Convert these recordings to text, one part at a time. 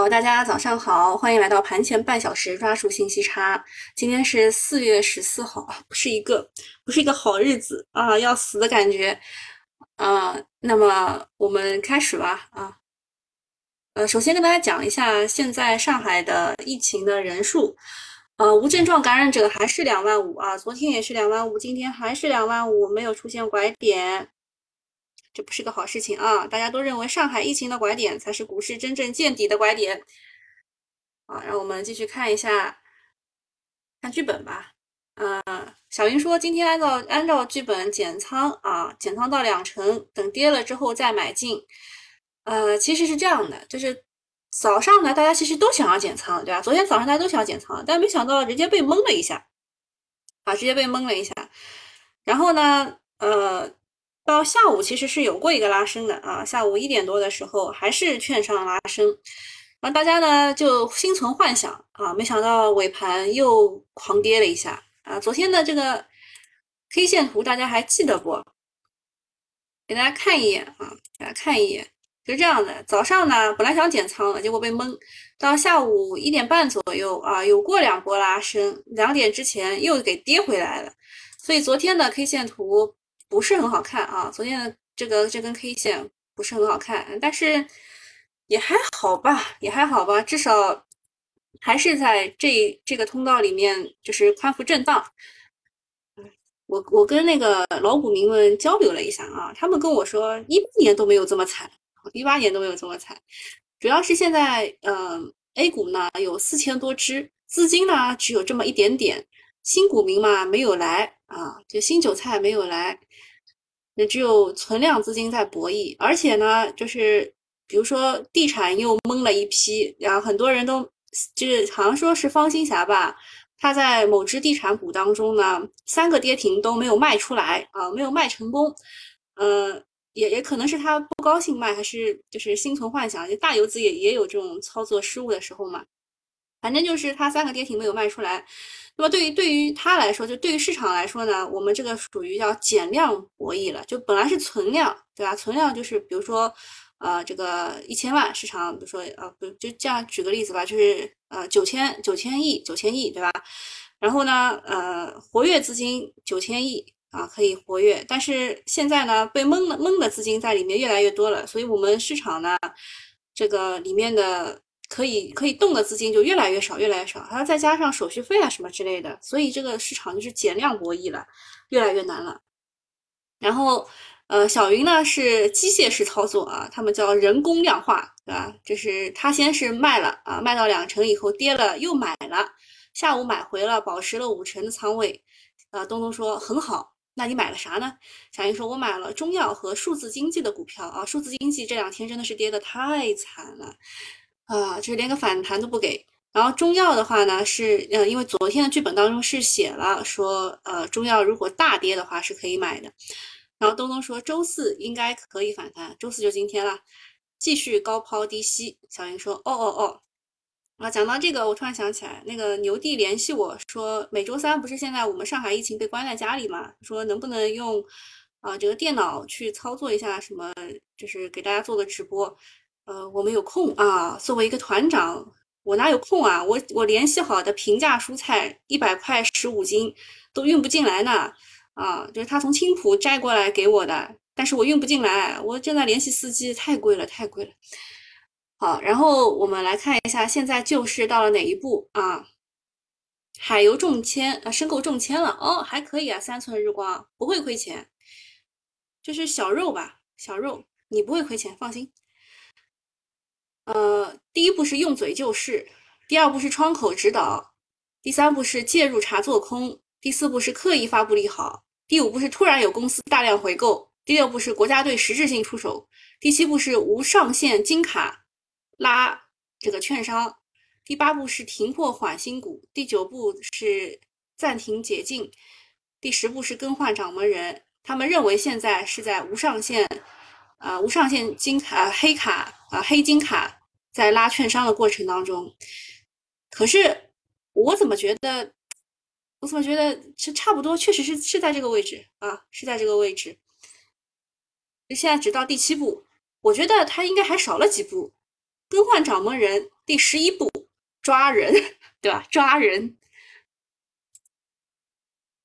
好，大家早上好，欢迎来到盘前半小时抓住信息差。今天是四月十四号，不是一个不是一个好日子啊，要死的感觉啊。那么我们开始吧啊。呃，首先跟大家讲一下现在上海的疫情的人数，呃，无症状感染者还是两万五啊，昨天也是两万五，今天还是两万五，没有出现拐点。这不是个好事情啊！大家都认为上海疫情的拐点才是股市真正见底的拐点。啊，让我们继续看一下，看剧本吧。嗯，小云说今天按照按照剧本减仓啊，减仓到两成，等跌了之后再买进。呃，其实是这样的，就是早上呢，大家其实都想要减仓，对吧？昨天早上大家都想要减仓，但没想到直接被蒙了一下，啊，直接被蒙了一下。然后呢，呃。到下午其实是有过一个拉升的啊，下午一点多的时候还是券商拉升，然后大家呢就心存幻想啊，没想到尾盘又狂跌了一下啊。昨天的这个 K 线图大家还记得不？给大家看一眼啊，给大家看一眼，就这样的。早上呢本来想减仓的，结果被蒙，到下午一点半左右啊，有过两波拉升，两点之前又给跌回来了，所以昨天的 K 线图。不是很好看啊，昨天的这个这根 K 线不是很好看，但是也还好吧，也还好吧，至少还是在这这个通道里面，就是宽幅震荡。我我跟那个老股民们交流了一下啊，他们跟我说，一八年都没有这么惨，一八年都没有这么惨，主要是现在嗯，A 股呢有四千多只，资金呢只有这么一点点，新股民嘛没有来啊，就新韭菜没有来。那只有存量资金在博弈，而且呢，就是比如说地产又蒙了一批，然后很多人都就是好像说是方新霞吧，他在某只地产股当中呢，三个跌停都没有卖出来啊，没有卖成功，嗯，也也可能是他不高兴卖，还是就是心存幻想，就大游资也也有这种操作失误的时候嘛，反正就是他三个跌停没有卖出来。那么对于对于他来说，就对于市场来说呢，我们这个属于叫减量博弈了。就本来是存量，对吧？存量就是比如说，呃，这个一千万市场，比如说，呃，不就这样举个例子吧，就是呃九千九千亿九千亿，对吧？然后呢，呃，活跃资金九千亿啊，可以活跃。但是现在呢，被蒙的蒙的资金在里面越来越多了，所以我们市场呢，这个里面的。可以可以动的资金就越来越少，越来越少，还要再加上手续费啊什么之类的，所以这个市场就是减量博弈了，越来越难了。然后，呃，小云呢是机械式操作啊，他们叫人工量化，对吧？就是他先是卖了啊，卖到两成以后跌了又买了，下午买回了，保持了五成的仓位。啊，东东说很好，那你买了啥呢？小云说，我买了中药和数字经济的股票啊，数字经济这两天真的是跌得太惨了。啊，就是连个反弹都不给。然后中药的话呢，是呃，因为昨天的剧本当中是写了说，呃，中药如果大跌的话是可以买的。然后东东说周四应该可以反弹，周四就今天了，继续高抛低吸。小云说，哦哦哦。啊，讲到这个，我突然想起来，那个牛弟联系我说，每周三不是现在我们上海疫情被关在家里嘛，说能不能用啊这个电脑去操作一下什么，就是给大家做个直播。呃，我没有空啊。作为一个团长，我哪有空啊？我我联系好的平价蔬菜一百块十五斤都运不进来呢。啊，就是他从青浦摘过来给我的，但是我运不进来。我正在联系司机，太贵了，太贵了。好，然后我们来看一下，现在救市到了哪一步啊？海油中签啊，申购中签了哦，还可以啊，三寸日光不会亏钱，就是小肉吧，小肉，你不会亏钱，放心。呃，第一步是用嘴救市，第二步是窗口指导，第三步是介入查做空，第四步是刻意发布利好，第五步是突然有公司大量回购，第六步是国家队实质性出手，第七步是无上限金卡拉这个券商，第八步是停破缓新股，第九步是暂停解禁，第十步是更换掌门人。他们认为现在是在无上限，呃，无上限金卡黑卡啊黑金卡。在拉券商的过程当中，可是我怎么觉得，我怎么觉得是差不多，确实是是在这个位置啊，是在这个位置。就现在只到第七步，我觉得它应该还少了几步，更换掌门人第十一步抓人，对吧？抓人。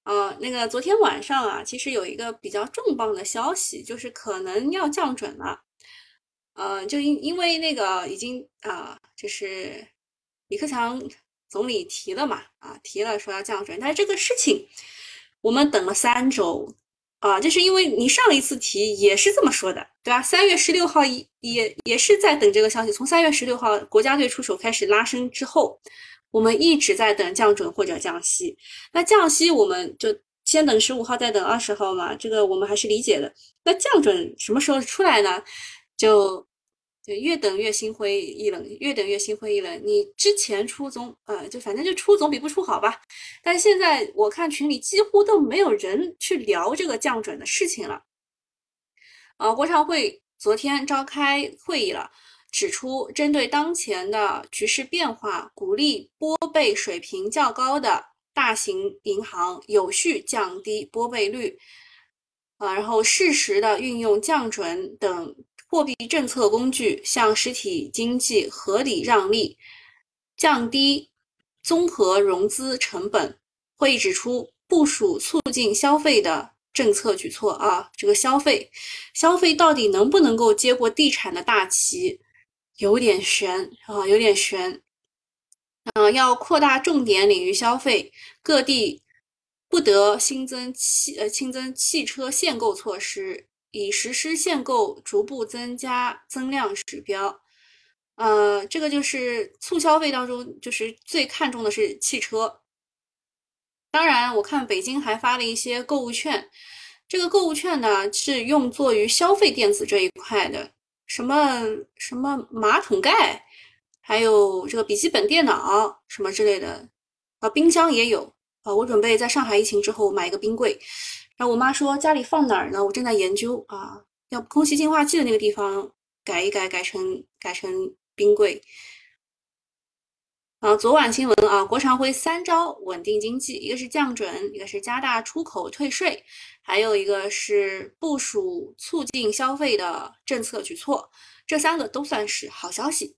呃，那个昨天晚上啊，其实有一个比较重磅的消息，就是可能要降准了。呃，就因因为那个已经啊，就是李克强总理提了嘛，啊提了说要降准，但是这个事情我们等了三周啊，就是因为你上一次提也是这么说的，对吧？三月十六号也也是在等这个消息，从三月十六号国家队出手开始拉升之后。我们一直在等降准或者降息，那降息我们就先等十五号，再等二十号嘛，这个我们还是理解的。那降准什么时候出来呢？就对，越等越心灰意冷，越等越心灰意冷。你之前出总，呃，就反正就出总比不出好吧。但现在我看群里几乎都没有人去聊这个降准的事情了。啊，国常会昨天召开会议了。指出，针对当前的局势变化，鼓励拨备水平较高的大型银行有序降低拨备率，啊，然后适时的运用降准等货币政策工具，向实体经济合理让利，降低综合融资成本。会议指出，部署促进消费的政策举措啊，这个消费，消费到底能不能够接过地产的大旗？有点悬啊，有点悬。嗯，要扩大重点领域消费，各地不得新增汽呃新增汽车限购措施，以实施限购逐步增加增量指标。呃，这个就是促消费当中，就是最看重的是汽车。当然，我看北京还发了一些购物券，这个购物券呢是用作于消费电子这一块的。什么什么马桶盖，还有这个笔记本电脑什么之类的啊，冰箱也有啊。我准备在上海疫情之后买一个冰柜，然后我妈说家里放哪儿呢？我正在研究啊，要空气净化器的那个地方改一改，改成改成冰柜。啊，昨晚新闻啊，国常会三招稳定经济，一个是降准，一个是加大出口退税。还有一个是部署促进消费的政策举措，这三个都算是好消息。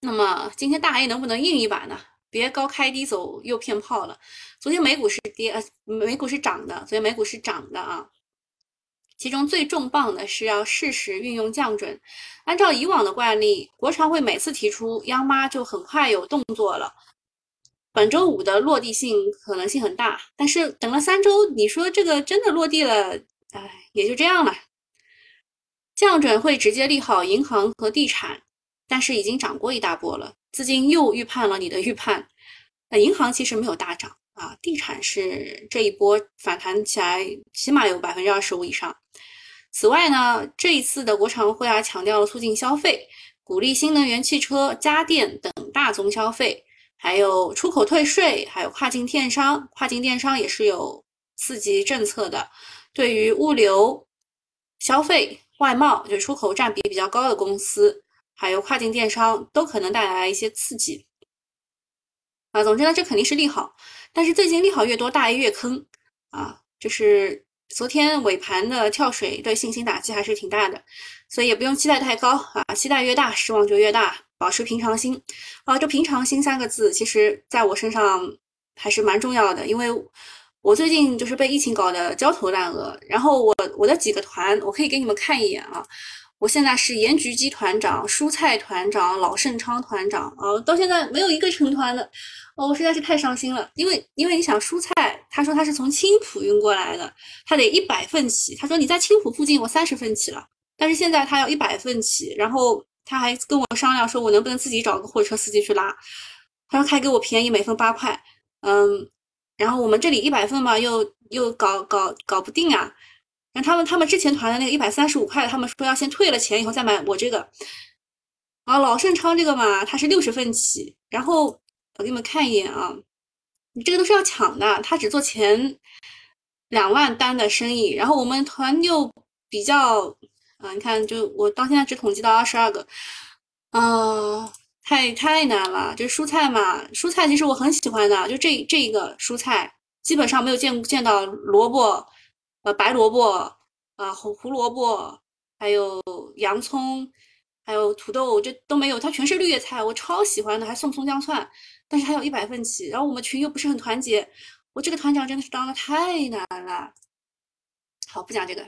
那么今天大 A 能不能硬一把呢？别高开低走又骗炮了。昨天美股是跌，呃，美股是涨的，昨天美股是涨的啊。其中最重磅的是要适时运用降准。按照以往的惯例，国常会每次提出，央妈就很快有动作了。本周五的落地性可能性很大，但是等了三周，你说这个真的落地了，哎，也就这样了。降准会直接利好银行和地产，但是已经涨过一大波了，资金又预判了你的预判。那银行其实没有大涨啊，地产是这一波反弹起来，起码有百分之二十五以上。此外呢，这一次的国常会啊，强调了促进消费，鼓励新能源汽车、家电等大宗消费。还有出口退税，还有跨境电商，跨境电商也是有刺激政策的。对于物流、消费、外贸，就出口占比比较高的公司，还有跨境电商，都可能带来一些刺激。啊，总之呢，这肯定是利好。但是最近利好越多，大 A 越坑啊，就是昨天尾盘的跳水对信心打击还是挺大的，所以也不用期待太高啊，期待越大，失望就越大。保持平常心，啊，这平常心三个字，其实在我身上还是蛮重要的，因为我最近就是被疫情搞得焦头烂额，然后我我的几个团，我可以给你们看一眼啊，我现在是盐焗鸡团长、蔬菜团长、老盛昌团长，啊，到现在没有一个成团的，哦，我实在是太伤心了，因为因为你想蔬菜，他说他是从青浦运过来的，他得一百份起，他说你在青浦附近，我三十份起了，但是现在他要一百份起，然后。他还跟我商量说，我能不能自己找个货车司机去拉？他说还给我便宜，每份八块。嗯，然后我们这里一百份嘛，又又搞搞搞不定啊。然后他们他们之前团的那个一百三十五块，他们说要先退了钱以后再买我这个。啊，老盛昌这个嘛，它是六十份起。然后我给你们看一眼啊，你这个都是要抢的，他只做前两万单的生意。然后我们团又比较。啊，你看，就我到现在只统计到二十二个，啊，太太难了。就蔬菜嘛，蔬菜其实我很喜欢的，就这这一个蔬菜，基本上没有见见到萝卜，呃，白萝卜，啊，胡胡萝卜，还有洋葱，还有土豆，这都没有，它全是绿叶菜，我超喜欢的，还送松姜蒜，但是还有一百份起，然后我们群又不是很团结，我这个团长真的是当的太难了。好，不讲这个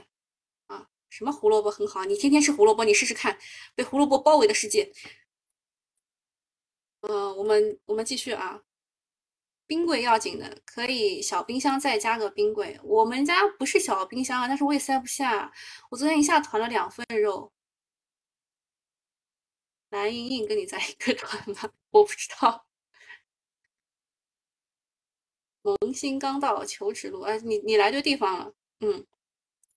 啊，什么胡萝卜很好，你天天吃胡萝卜，你试试看，被胡萝卜包围的世界。嗯，我们我们继续啊。冰柜要紧的，可以小冰箱再加个冰柜。我们家不是小冰箱啊，但是我也塞不下。我昨天一下团了两份肉。蓝莹莹跟你在一个团吗？我不知道。萌新刚到求职路，哎，你你来对地方了。嗯，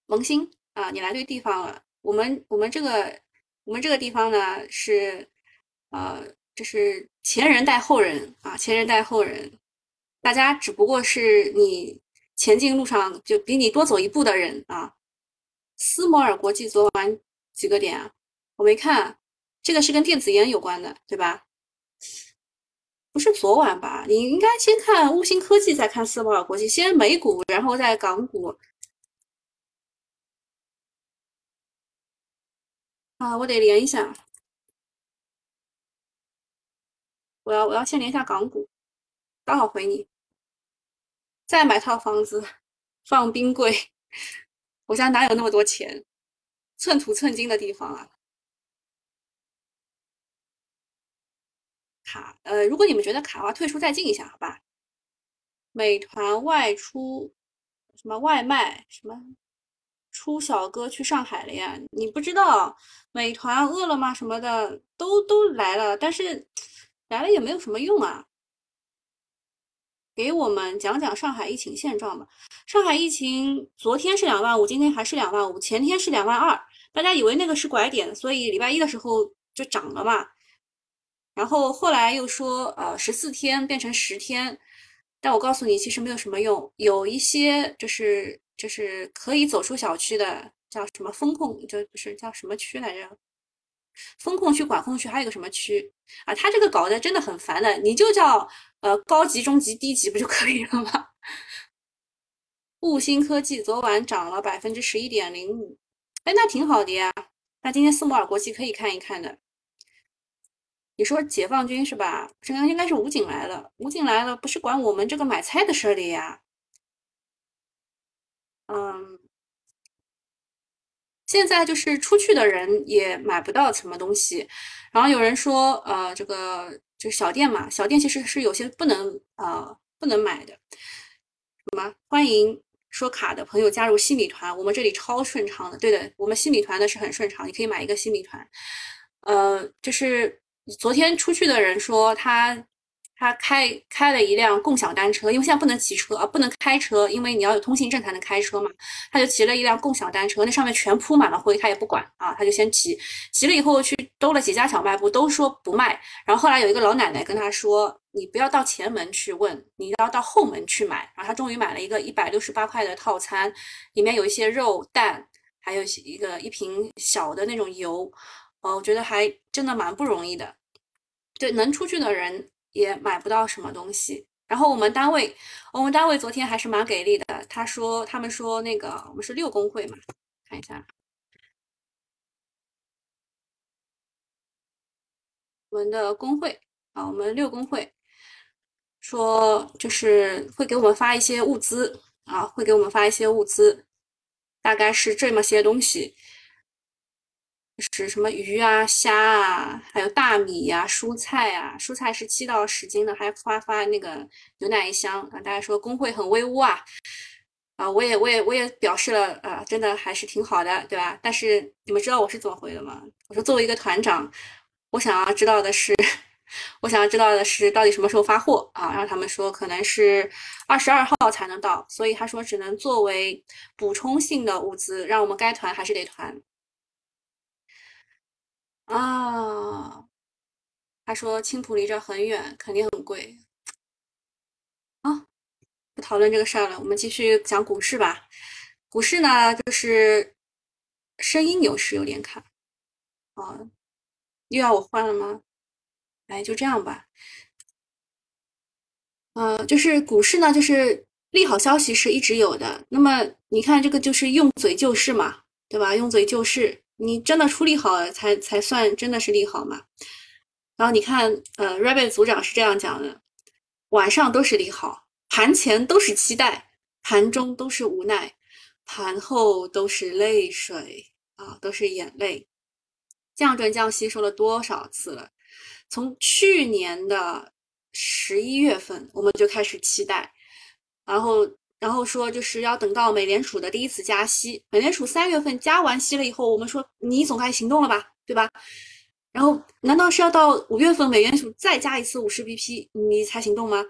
萌新啊，你来对地方了。我们我们这个我们这个地方呢是，呃，就是前人带后人啊，前人带后人。大家只不过是你前进路上就比你多走一步的人啊。斯摩尔国际昨晚几个点啊？我没看，这个是跟电子烟有关的，对吧？不是昨晚吧？你应该先看悟星科技，再看斯摩尔国际，先美股，然后再港股。啊，我得连一下，我要我要先连一下港股。刚好回你，再买套房子放冰柜。我家哪有那么多钱？寸土寸金的地方啊！卡，呃，如果你们觉得卡的话，退出再进一下，好吧？美团外出什么外卖什么出小哥去上海了呀？你不知道，美团、饿了么什么的都都来了，但是来了也没有什么用啊。给我们讲讲上海疫情现状吧。上海疫情昨天是两万五，今天还是两万五，前天是两万二。大家以为那个是拐点，所以礼拜一的时候就涨了嘛。然后后来又说，呃，十四天变成十天。但我告诉你，其实没有什么用。有一些就是就是可以走出小区的，叫什么风控，就不是叫什么区来着？风控区、管控区，还有一个什么区啊？他这个搞得真的很烦的，你就叫呃高级、中级、低级不就可以了吗？悟星科技昨晚涨了百分之十一点零五，哎，那挺好的呀。那今天斯摩尔国际可以看一看的。你说解放军是吧？这个应该是武警来了，武警来了不是管我们这个买菜的事儿的呀。嗯。现在就是出去的人也买不到什么东西，然后有人说，呃，这个就是小店嘛，小店其实是有些不能呃不能买的。什么？欢迎说卡的朋友加入新米团，我们这里超顺畅的。对的，我们新米团呢是很顺畅，你可以买一个新米团。呃，就是昨天出去的人说他。他开开了一辆共享单车，因为现在不能骑车啊，不能开车，因为你要有通行证才能开车嘛。他就骑了一辆共享单车，那上面全铺满了灰，他也不管啊，他就先骑。骑了以后去兜了几家小卖部，都说不卖。然后后来有一个老奶奶跟他说：“你不要到前门去问，你要到后门去买。”然后他终于买了一个一百六十八块的套餐，里面有一些肉蛋，还有一个一瓶小的那种油。哦，我觉得还真的蛮不容易的。对，能出去的人。也买不到什么东西。然后我们单位，我们单位昨天还是蛮给力的。他说，他们说那个我们是六工会嘛，看一下，我们的工会啊，我们六工会说就是会给我们发一些物资啊，会给我们发一些物资，大概是这么些东西。是什么鱼啊、虾啊，还有大米呀、蔬菜啊，蔬菜是七到十斤的，还发发那个牛奶一箱啊。大家说工会很威武啊，啊，我也我也我也表示了啊，真的还是挺好的，对吧？但是你们知道我是怎么回的吗？我说作为一个团长，我想要知道的是，我想要知道的是到底什么时候发货啊？然后他们说可能是二十二号才能到，所以他说只能作为补充性的物资，让我们该团还是得团。啊，他说青浦离这很远，肯定很贵。啊，不讨论这个事儿了，我们继续讲股市吧。股市呢，就是声音有时有点卡。啊，又要我换了吗？哎，就这样吧。呃，就是股市呢，就是利好消息是一直有的。那么你看这个就是用嘴救市嘛，对吧？用嘴救市。你真的出利好才才算真的是利好嘛。然后你看，呃，Rabbit 组长是这样讲的：晚上都是利好，盘前都是期待，盘中都是无奈，盘后都是泪水啊，都是眼泪。降准降息说了多少次了？从去年的十一月份我们就开始期待，然后然后说就是要等到美联储的第一次加息，美联储三月份加完息了以后，我们说你总该行动了吧，对吧？然后，难道是要到五月份美联储再加一次五十 BP 你才行动吗？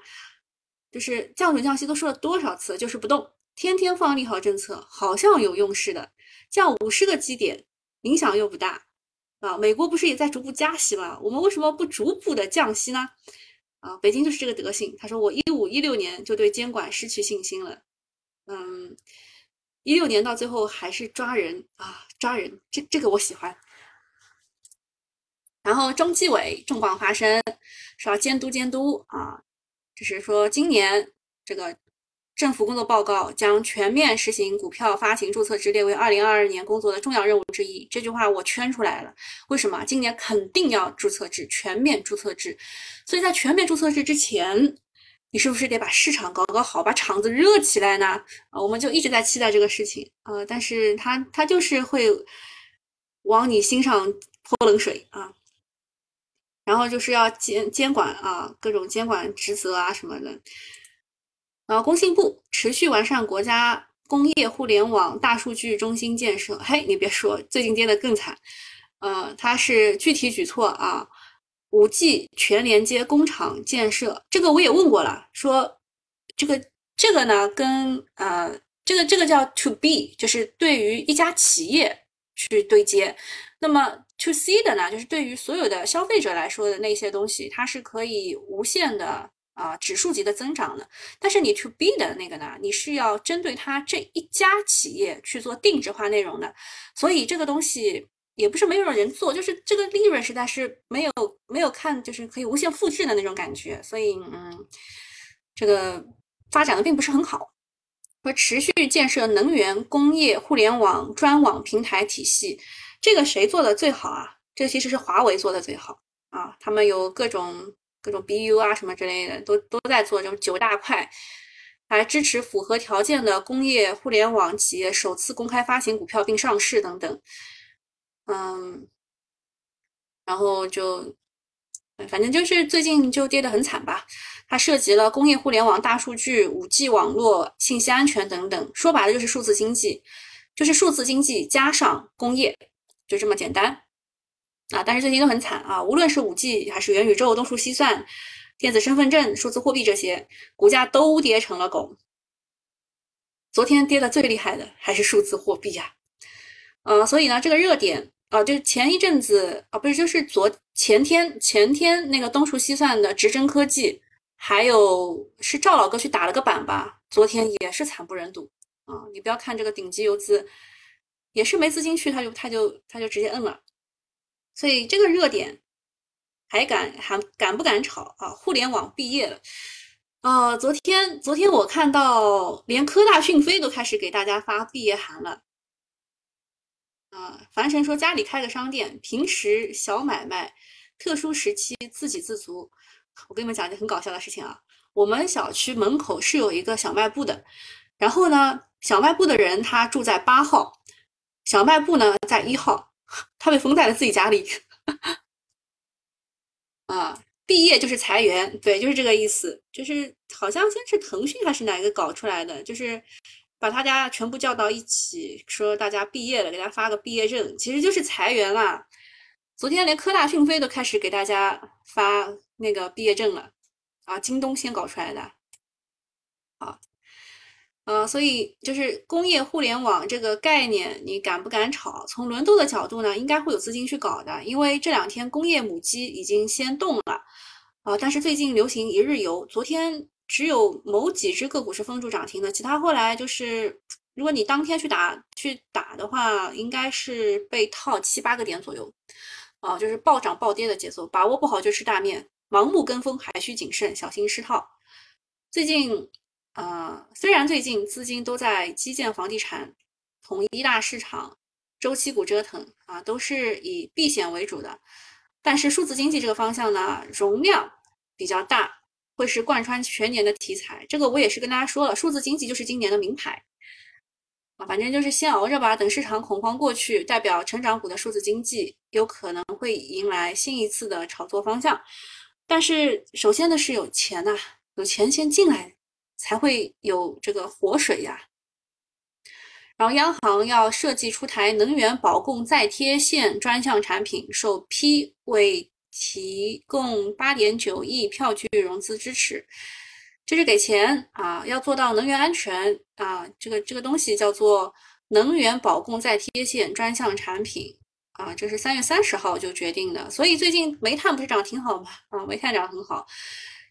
就是降准降息都说了多少次，就是不动，天天放利好政策，好像有用似的。降五十个基点，影响又不大啊。美国不是也在逐步加息吗？我们为什么不逐步的降息呢？啊，北京就是这个德行。他说我一五一六年就对监管失去信心了，嗯，一六年到最后还是抓人啊，抓人，这这个我喜欢。然后中纪委重磅发声，说要监督监督啊，就是说今年这个政府工作报告将全面实行股票发行注册制列为二零二二年工作的重要任务之一。这句话我圈出来了，为什么？今年肯定要注册制，全面注册制。所以在全面注册制之前，你是不是得把市场搞搞好，把场子热起来呢？啊，我们就一直在期待这个事情啊，但是他他就是会往你心上泼冷水啊。然后就是要监监管啊，各种监管职责啊什么的。然后工信部持续完善国家工业互联网大数据中心建设。嘿，你别说，最近跌得更惨。呃，它是具体举措啊，五 G 全连接工厂建设，这个我也问过了，说这个这个呢，跟呃这个这个叫 To B，就是对于一家企业去对接。那么 To C 的呢，就是对于所有的消费者来说的那些东西，它是可以无限的啊指数级的增长呢。但是你 To B 的那个呢，你是要针对它这一家企业去做定制化内容的。所以这个东西也不是没有人做，就是这个利润实在是没有没有看，就是可以无限复制的那种感觉。所以嗯，这个发展的并不是很好。说持续建设能源、工业、互联网专网平台体系。这个谁做的最好啊？这其实是华为做的最好啊！他们有各种各种 BU 啊什么之类的，都都在做这种九大块，来支持符合条件的工业互联网企业首次公开发行股票并上市等等。嗯，然后就反正就是最近就跌得很惨吧。它涉及了工业互联网、大数据、五 G 网络、信息安全等等，说白了就是数字经济，就是数字经济加上工业。就这么简单啊！但是最近都很惨啊，无论是五 G 还是元宇宙、东数西算、电子身份证、数字货币这些，股价都跌成了狗。昨天跌的最厉害的还是数字货币呀，呃，所以呢，这个热点啊，就前一阵子啊，不是就是昨前天前天那个东数西算的直臻科技，还有是赵老哥去打了个板吧，昨天也是惨不忍睹啊！你不要看这个顶级游资。也是没资金去，他就他就他就直接摁了，所以这个热点还敢还敢不敢炒啊？互联网毕业了，呃，昨天昨天我看到连科大讯飞都开始给大家发毕业函了，啊，樊晨说家里开个商店，平时小买卖，特殊时期自给自足。我跟你们讲一件很搞笑的事情啊，我们小区门口是有一个小卖部的，然后呢，小卖部的人他住在八号。小卖部呢，在一号，他被封在了自己家里。啊，毕业就是裁员，对，就是这个意思。就是好像先是腾讯还是哪个搞出来的，就是把他家全部叫到一起，说大家毕业了，给大家发个毕业证，其实就是裁员啦。昨天连科大讯飞都开始给大家发那个毕业证了，啊，京东先搞出来的。好。呃，所以就是工业互联网这个概念，你敢不敢炒？从轮动的角度呢，应该会有资金去搞的，因为这两天工业母机已经先动了，啊，但是最近流行一日游，昨天只有某几只个股是封住涨停的，其他后来就是，如果你当天去打去打的话，应该是被套七八个点左右，啊，就是暴涨暴跌的节奏，把握不好就吃大面，盲目跟风还需谨慎，小心失套。最近。呃，虽然最近资金都在基建、房地产、统一大市场周期股折腾啊，都是以避险为主的。但是数字经济这个方向呢，容量比较大，会是贯穿全年的题材。这个我也是跟大家说了，数字经济就是今年的名牌啊，反正就是先熬着吧，等市场恐慌过去，代表成长股的数字经济有可能会迎来新一次的炒作方向。但是首先呢是有钱呐，有钱先进来，才会有这个活水呀。然后央行要设计出台能源保供再贴现专项产品，首批为提供八点九亿票据融资支持，这是给钱啊，要做到能源安全啊，这个这个东西叫做能源保供再贴现专项产品啊，这是三月三十号就决定的，所以最近煤炭不是涨挺好吗？啊，煤炭涨很好。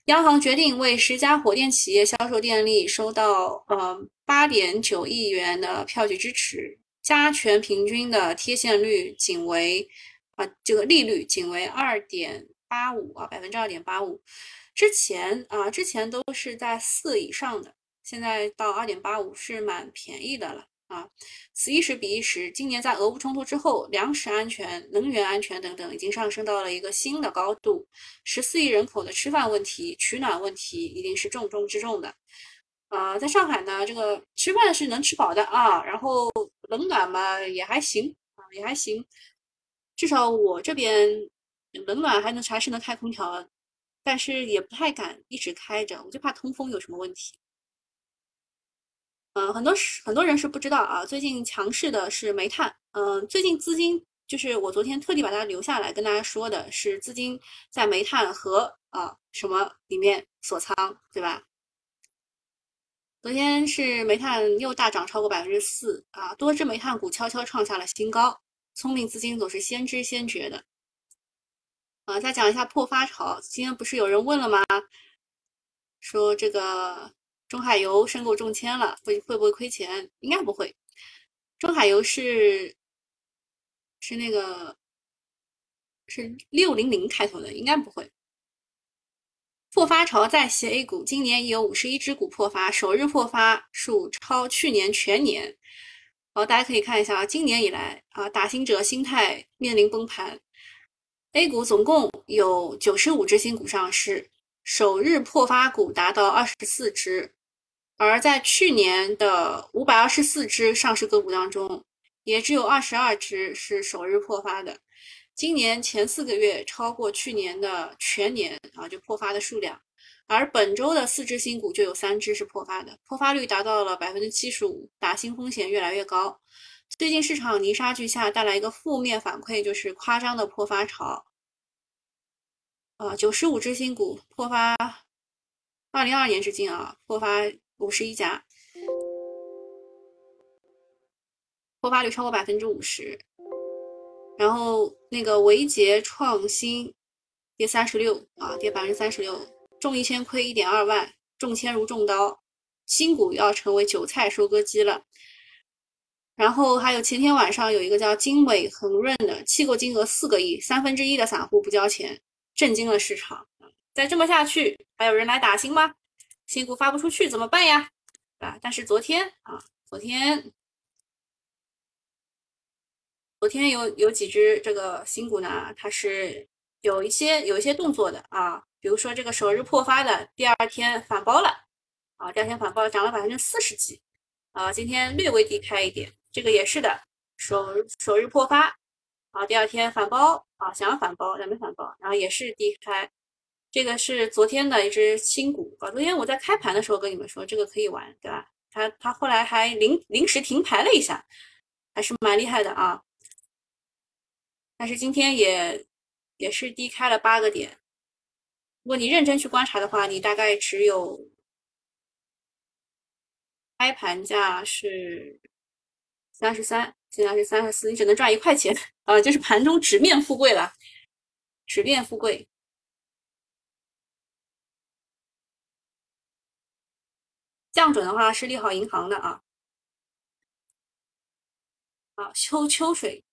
央行决定为十家火电企业销售电力收到呃八点九亿元的票据支持，加权平均的贴现率仅为啊这个利率仅为二点八五啊百分之二点八五，之前啊之前都是在四以上的，现在到二点八五是蛮便宜的了。啊，此一时彼一时。今年在俄乌冲突之后，粮食安全、能源安全等等，已经上升到了一个新的高度。十四亿人口的吃饭问题、取暖问题，一定是重中之重的。啊，在上海呢，这个吃饭是能吃饱的啊，然后冷暖嘛也还行啊，也还行。至少我这边冷暖还能还是能开空调，但是也不太敢一直开着，我就怕通风有什么问题。嗯，很多是很多人是不知道啊。最近强势的是煤炭。嗯，最近资金就是我昨天特地把它留下来跟大家说的是，资金在煤炭和啊什么里面锁仓，对吧？昨天是煤炭又大涨超过百分之四啊，多只煤炭股悄悄创下了新高。聪明资金总是先知先觉的。啊，再讲一下破发潮。今天不是有人问了吗？说这个。中海油申购中签了，会会不会亏钱？应该不会。中海油是是那个是六零零开头的，应该不会。破发潮再袭 A 股，今年已有五十一只股破发，首日破发数超去年全年。好，大家可以看一下啊，今年以来啊，打新者心态面临崩盘。A 股总共有九十五只新股上市，首日破发股达到二十四只。而在去年的五百二十四只上市个股当中，也只有二十二只是首日破发的。今年前四个月超过去年的全年啊，就破发的数量。而本周的四只新股就有三只是破发的，破发率达到了百分之七十五，打新风险越来越高。最近市场泥沙俱下，带来一个负面反馈，就是夸张的破发潮。啊，九十五只新股破发，二零二二年至今啊，破发。五十一家，破发率超过百分之五十。然后那个维杰创新跌三十六啊，跌百分之三十六，中一千亏一点二万，中签如中刀，新股要成为韭菜收割机了。然后还有前天晚上有一个叫经纬恒润的，弃购金额四个亿，三分之一的散户不交钱，震惊了市场。再这么下去，还有人来打新吗？新股发不出去怎么办呀？啊！但是昨天啊，昨天昨天有有几只这个新股呢，它是有一些有一些动作的啊。比如说这个首日破发的，第二天反包了啊，第二天反包涨了百分之四十几啊。今天略微低开一点，这个也是的，首首日破发啊，第二天反包啊，想要反包但没反包，然后也是低开。这个是昨天的一只新股啊，昨天我在开盘的时候跟你们说这个可以玩，对吧？它它后来还临临时停牌了一下，还是蛮厉害的啊。但是今天也也是低开了八个点。如果你认真去观察的话，你大概只有开盘价是三十三，现在是三十四，你只能赚一块钱 啊，就是盘中直面富贵了，直面富贵。降准的话是利好银行的啊。啊，秋秋水，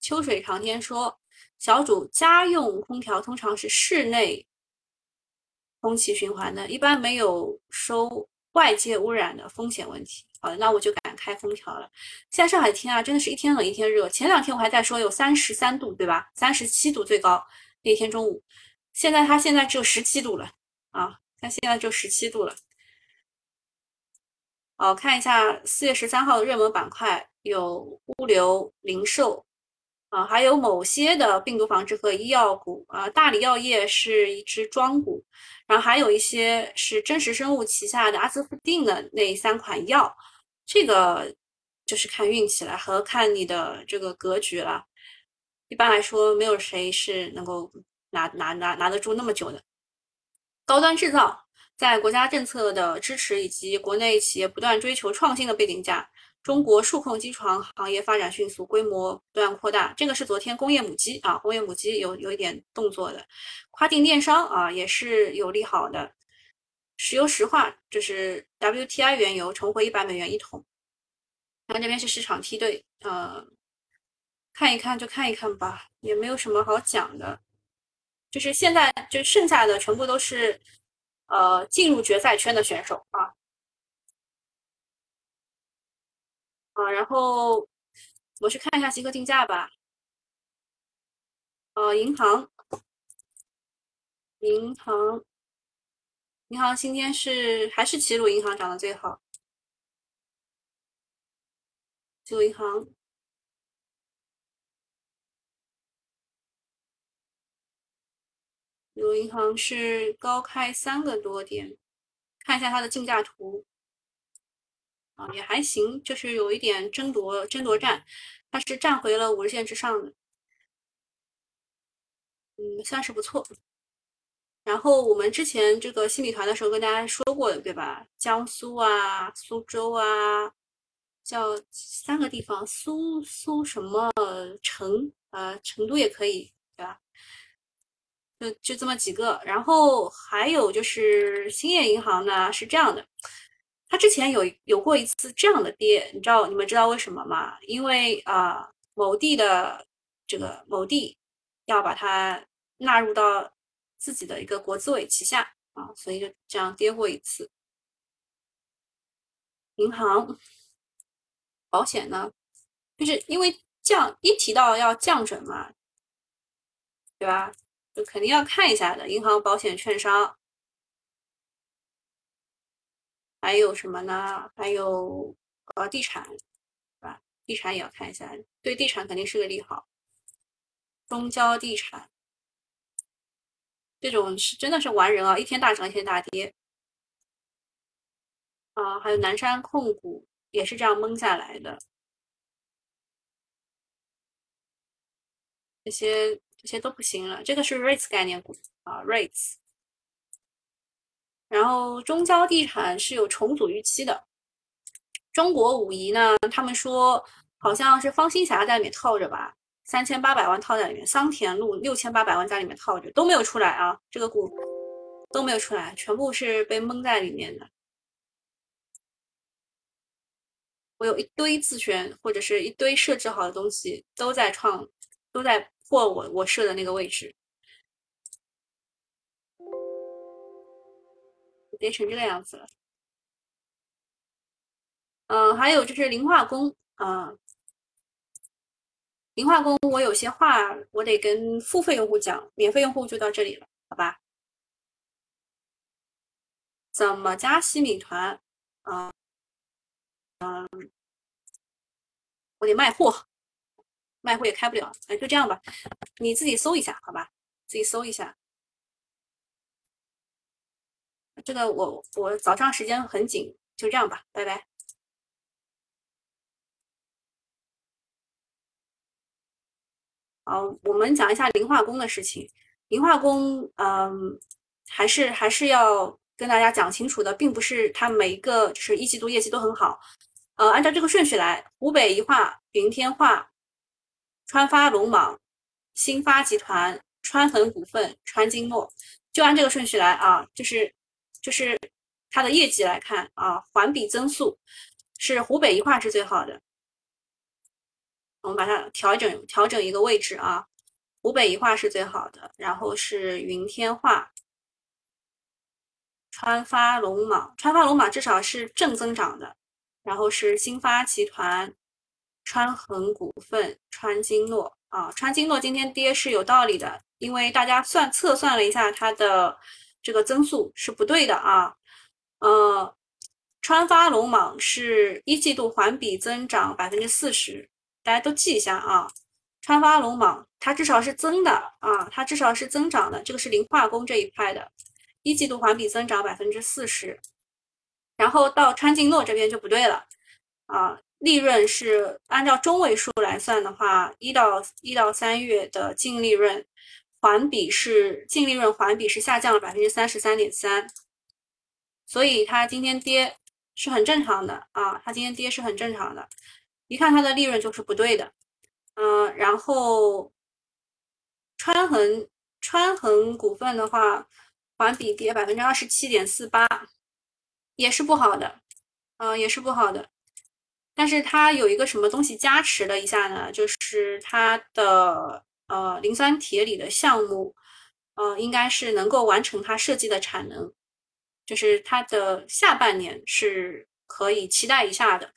秋水长天说，小主家用空调通常是室内空气循环的，一般没有收外界污染的风险问题。好，那我就敢开空调了。现在上海天啊，真的是一天冷一天热。前两天我还在说有三十三度，对吧？三十七度最高那天中午，现在它现在只有十七度了啊，它现在就十七度了。好，看一下四月十三号的热门板块有物流、零售。啊，还有某些的病毒防治和医药股啊，大理药业是一只庄股，然后还有一些是真实生物旗下的阿兹夫定的那三款药，这个就是看运气了和看你的这个格局了。一般来说，没有谁是能够拿拿拿拿得住那么久的。高端制造在国家政策的支持以及国内企业不断追求创新的背景下。中国数控机床行业发展迅速，规模不断扩大。这个是昨天工业母机啊，工业母机有有一点动作的，跨境电商啊也是有利好的。石油石化就是 WTI 原油重回一百美元一桶。然后这边是市场梯队，呃，看一看就看一看吧，也没有什么好讲的。就是现在就剩下的全部都是呃进入决赛圈的选手啊。啊，然后我去看一下集合竞价吧。呃，银行，银行，银行今天是还是齐鲁银行涨得最好。齐鲁银行，有银行是高开三个多点，看一下它的竞价图。啊，也还行，就是有一点争夺争夺战，它是站回了五日线之上的，嗯，算是不错。然后我们之前这个新米团的时候跟大家说过的，对吧？江苏啊，苏州啊，叫三个地方，苏苏什么成啊，成都也可以，对吧？就就这么几个。然后还有就是兴业银行呢，是这样的。它之前有有过一次这样的跌，你知道你们知道为什么吗？因为啊，某地的这个某地要把它纳入到自己的一个国资委旗下啊，所以就这样跌过一次。银行、保险呢，就是因为降一提到要降准嘛，对吧？就肯定要看一下的，银行、保险、券商。还有什么呢？还有呃，地产，是吧？地产也要看一下，对地产肯定是个利好。中交地产这种是真的是玩人啊，一天大涨，一天大跌。啊，还有南山控股也是这样蒙下来的。这些这些都不行了，这个是 REITs 概念股啊，REITs。然后中交地产是有重组预期的，中国武夷呢，他们说好像是方新霞在里面套着吧，三千八百万套在里面，桑田路六千八百万在里面套着，都没有出来啊，这个股都没有出来，全部是被蒙在里面的。我有一堆自选或者是一堆设置好的东西都在创，都在破我我设的那个位置。跌成这个样子了，嗯，还有就是磷化工，啊，磷化工，我有些话我得跟付费用户讲，免费用户就到这里了，好吧？怎么加西米团？啊，嗯，我得卖货，卖货也开不了，哎，就这样吧，你自己搜一下，好吧？自己搜一下。这个我我早上时间很紧，就这样吧，拜拜。好，我们讲一下磷化工的事情。磷化工，嗯，还是还是要跟大家讲清楚的，并不是它每一个就是一季度业绩都很好。呃，按照这个顺序来，湖北宜化、云天化、川发龙蟒、新发集团、川恒股份、川金诺，就按这个顺序来啊，就是。就是它的业绩来看啊，环比增速是湖北一化是最好的。我们把它调整调整一个位置啊，湖北一化是最好的，然后是云天化、川发龙蟒，川发龙蟒至少是正增长的然后是新发集团、川恒股份、川金诺啊。川金诺今天跌是有道理的，因为大家算测算了一下它的这个增速是不对的啊。呃，川发龙蟒是一季度环比增长百分之四十，大家都记一下啊。川发龙蟒它至少是增的啊，它至少是增长的，这个是磷化工这一块的，一季度环比增长百分之四十。然后到川金诺这边就不对了啊，利润是按照中位数来算的话，一到一到三月的净利润环比是净利润环比是下降了百分之三十三点三，所以它今天跌是很正常的啊，它今天跌是很正常的，一看它的利润就是不对的，嗯，然后川恒川恒股份的话，环比跌百分之二十七点四八。也是不好的，嗯，也是不好的。但是它有一个什么东西加持了一下呢？就是它的呃磷酸铁锂的项目，呃，应该是能够完成它设计的产能，就是它的下半年是可以期待一下的。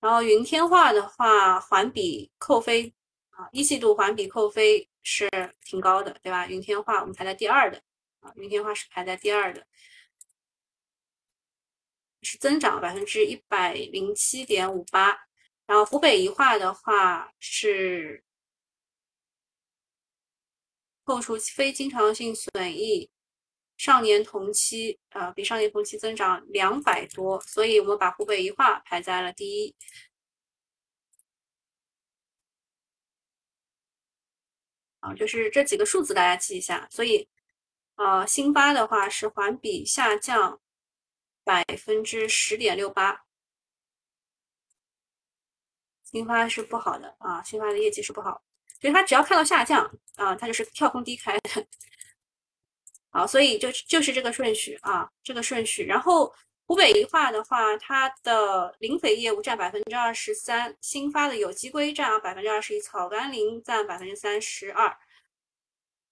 然后云天化的话，环比扣非啊，一季度环比扣非是挺高的，对吧？云天化我们排在第二的啊，云天化是排在第二的。是增长百分之一百零七点五八，然后湖北宜化的话是扣除非经常性损益，上年同期呃比上年同期增长两百多，所以我们把湖北宜化排在了第一。啊，就是这几个数字大家记一下，所以呃新发的话是环比下降。百分之十点六八，新发是不好的啊，新发的业绩是不好，所以它只要看到下降啊，它就是跳空低开，好，所以就就是这个顺序啊，这个顺序。然后湖北宜化的话，它的磷肥业务占百分之二十三，新发的有机硅占百分之二十一，草甘膦占百分之三十二，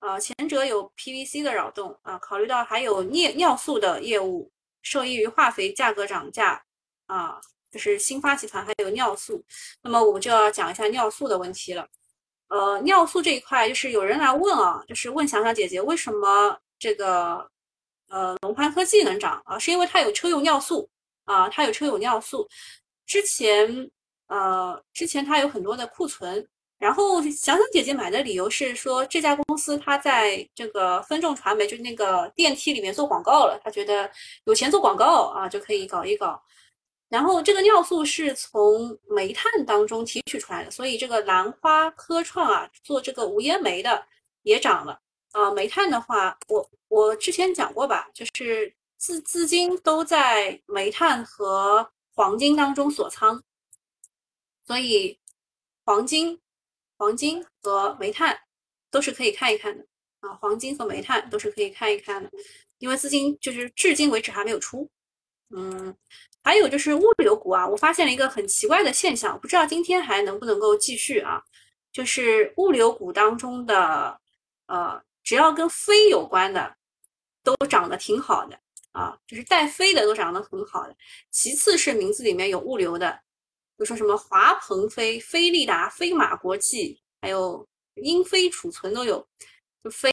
啊，前者有 PVC 的扰动啊，考虑到还有尿尿素的业务。受益于化肥价格涨价啊，就是新发集团还有尿素，那么我们就要讲一下尿素的问题了。呃，尿素这一块就是有人来问啊，就是问想想姐姐为什么这个呃龙宽科技能涨啊？是因为它有车用尿素啊，它有车用尿素。之前呃之前它有很多的库存。然后想想姐姐买的理由是说这家公司它在这个分众传媒，就是那个电梯里面做广告了，他觉得有钱做广告啊，就可以搞一搞。然后这个尿素是从煤炭当中提取出来的，所以这个兰花科创啊，做这个无烟煤的也涨了啊。煤炭的话，我我之前讲过吧，就是资资金都在煤炭和黄金当中锁仓，所以黄金。黄金和煤炭都是可以看一看的啊，黄金和煤炭都是可以看一看的，因为资金就是至今为止还没有出。嗯，还有就是物流股啊，我发现了一个很奇怪的现象，不知道今天还能不能够继续啊？就是物流股当中的呃，只要跟飞有关的都涨得挺好的啊，就是带飞的都涨得很好的，其次是名字里面有物流的。比如说什么华鹏飞、飞利达、飞马国际，还有英飞储存都有，就飞，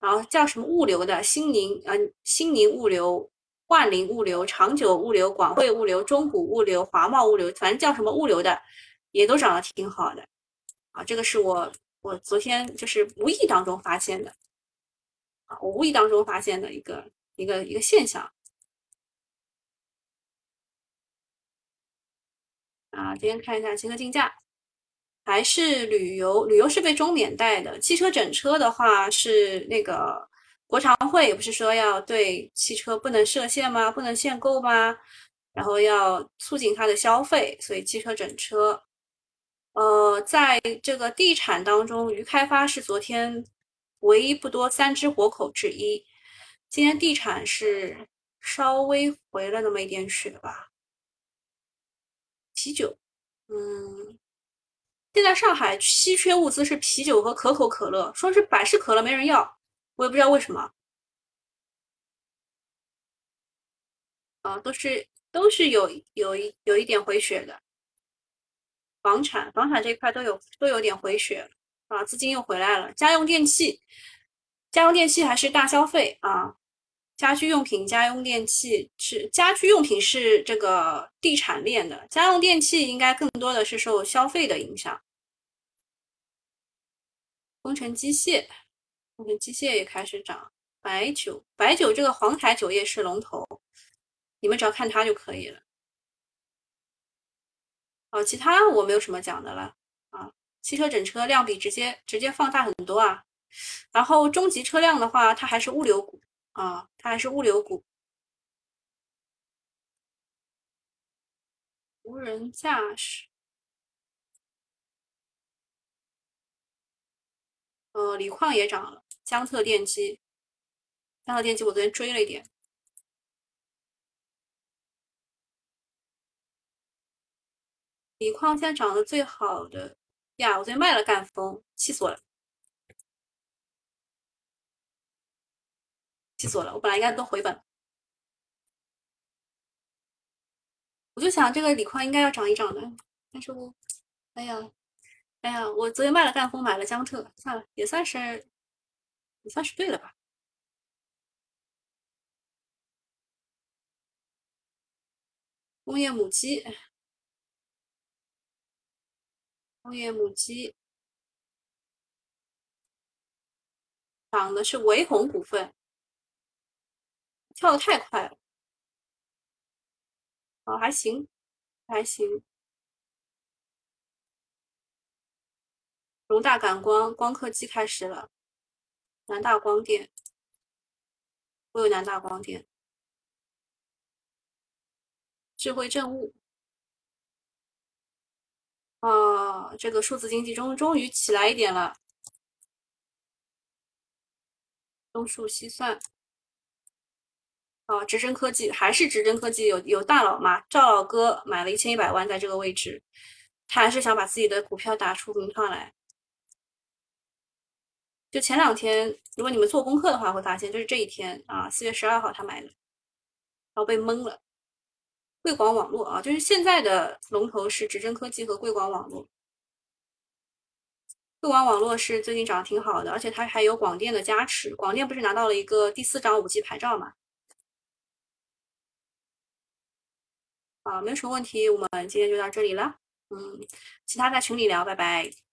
然后叫什么物流的，新宁嗯，新宁物流、万灵物流、长久物流、广汇物流、中谷物流、华贸物流，反正叫什么物流的，也都涨得挺好的，啊，这个是我我昨天就是无意当中发现的，啊，我无意当中发现的一个一个一个现象。啊，今天看一下汽车竞价，还是旅游？旅游是被中免带的。汽车整车的话，是那个国常会不是说要对汽车不能设限吗？不能限购吗？然后要促进它的消费，所以汽车整车。呃，在这个地产当中，渝开发是昨天唯一不多三只活口之一。今天地产是稍微回了那么一点血吧。啤酒，嗯，现在上海稀缺物资是啤酒和可口可乐，说是百事可乐没人要，我也不知道为什么。啊，都是都是有有一有一点回血的。房产房产这一块都有都有点回血啊，资金又回来了。家用电器，家用电器还是大消费啊。家居用品、家用电器是家居用品是这个地产链的，家用电器应该更多的是受消费的影响。工程机械，工程机械也开始涨。白酒，白酒这个黄台酒业是龙头，你们只要看它就可以了。哦，其他我没有什么讲的了啊。汽车整车量比直接直接放大很多啊。然后中级车辆的话，它还是物流股。啊，它还是物流股，无人驾驶。呃，锂矿也涨了，江特电机，江特电机我昨天追了一点，锂矿现在涨得最好的呀，我昨天卖了赣锋，气死我了。气死我了！我本来应该都回本，我就想这个锂矿应该要涨一涨的，但是我，哎呀，哎呀，我昨天卖了赣锋，买了江特，算了，也算是，也算是对了吧。工业母机，工业母机，涨的是维宏股份。跳的太快了，哦，还行，还行。荣大感光光刻机开始了，南大光电，我有南大光电，智慧政务，啊，这个数字经济终终于起来一点了，东数西算。啊，直臻科技还是直臻科技有有大佬吗？赵老哥买了一千一百万在这个位置，他还是想把自己的股票打出名堂来。就前两天，如果你们做功课的话，会发现就是这一天啊，四月十二号他买的，然后被蒙了。贵广网络啊，就是现在的龙头是直臻科技和贵广网络。贵广网络是最近涨得挺好的，而且它还有广电的加持。广电不是拿到了一个第四张五 G 牌照嘛？啊，没有什么问题，我们今天就到这里了。嗯，其他在群里聊，拜拜。